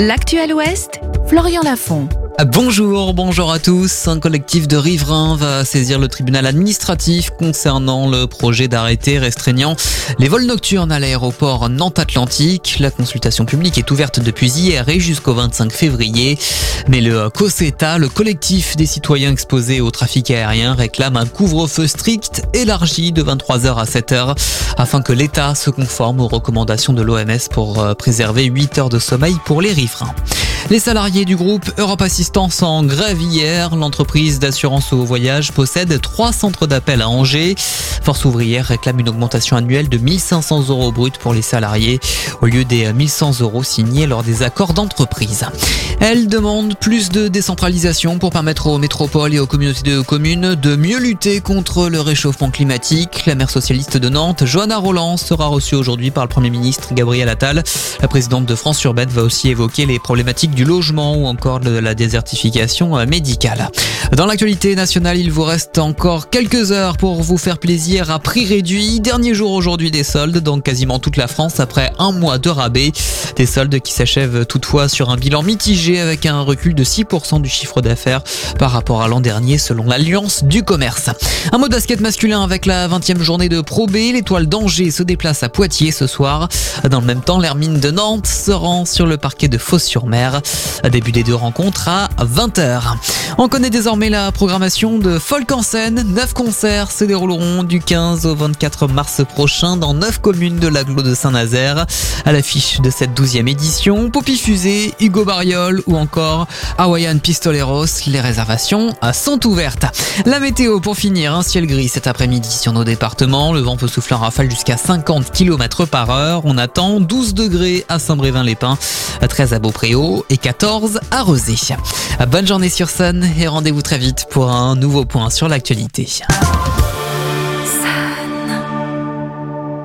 L'actuel Ouest, Florian Lafont. Bonjour, bonjour à tous. Un collectif de riverains va saisir le tribunal administratif concernant le projet d'arrêté restreignant les vols nocturnes à l'aéroport Nantes-Atlantique. La consultation publique est ouverte depuis hier et jusqu'au 25 février. Mais le COSETA, le collectif des citoyens exposés au trafic aérien, réclame un couvre-feu strict élargi de 23h à 7h afin que l'État se conforme aux recommandations de l'OMS pour euh, préserver 8 heures de sommeil pour les riverains. Les salariés du groupe Europe Assistance en grève hier. L'entreprise d'assurance au voyage possède trois centres d'appel à Angers. Force ouvrière réclame une augmentation annuelle de 1500 euros bruts pour les salariés au lieu des 1100 euros signés lors des accords d'entreprise. Elle demande plus de décentralisation pour permettre aux métropoles et aux communautés de communes de mieux lutter contre le réchauffement climatique. La maire socialiste de Nantes, Johanna Roland, sera reçue aujourd'hui par le Premier ministre Gabriel Attal. La présidente de France Urbaine va aussi évoquer les problématiques du logement ou encore de la désertification médicale. Dans l'actualité nationale, il vous reste encore quelques heures pour vous faire plaisir à prix réduit. Dernier jour aujourd'hui des soldes dans quasiment toute la France après un mois de rabais. Des soldes qui s'achèvent toutefois sur un bilan mitigé avec un recul de 6% du chiffre d'affaires par rapport à l'an dernier selon l'Alliance du commerce. Un mot de basket masculin avec la 20e journée de Pro B. L'étoile d'Angers se déplace à Poitiers ce soir. Dans le même temps, l'Hermine de Nantes se rend sur le parquet de Fos-sur-Mer. Début des deux rencontres à 20h. On connaît désormais la programmation de Folk en scène. Neuf concerts se dérouleront du 15 au 24 mars prochain dans neuf communes de l'agglo de Saint-Nazaire. À l'affiche de cette douzième édition, Poppy Fusée, Hugo Bariol ou encore Hawaiian Pistoleros. Les réservations sont ouvertes. La météo pour finir, un ciel gris cet après-midi sur nos départements. Le vent peut souffler en rafale jusqu'à 50 km par heure. On attend 12 degrés à Saint-Brévin-les-Pins, 13 à Beaupréau et 14 à. Bonne journée sur Sun et rendez-vous très vite pour un nouveau point sur l'actualité.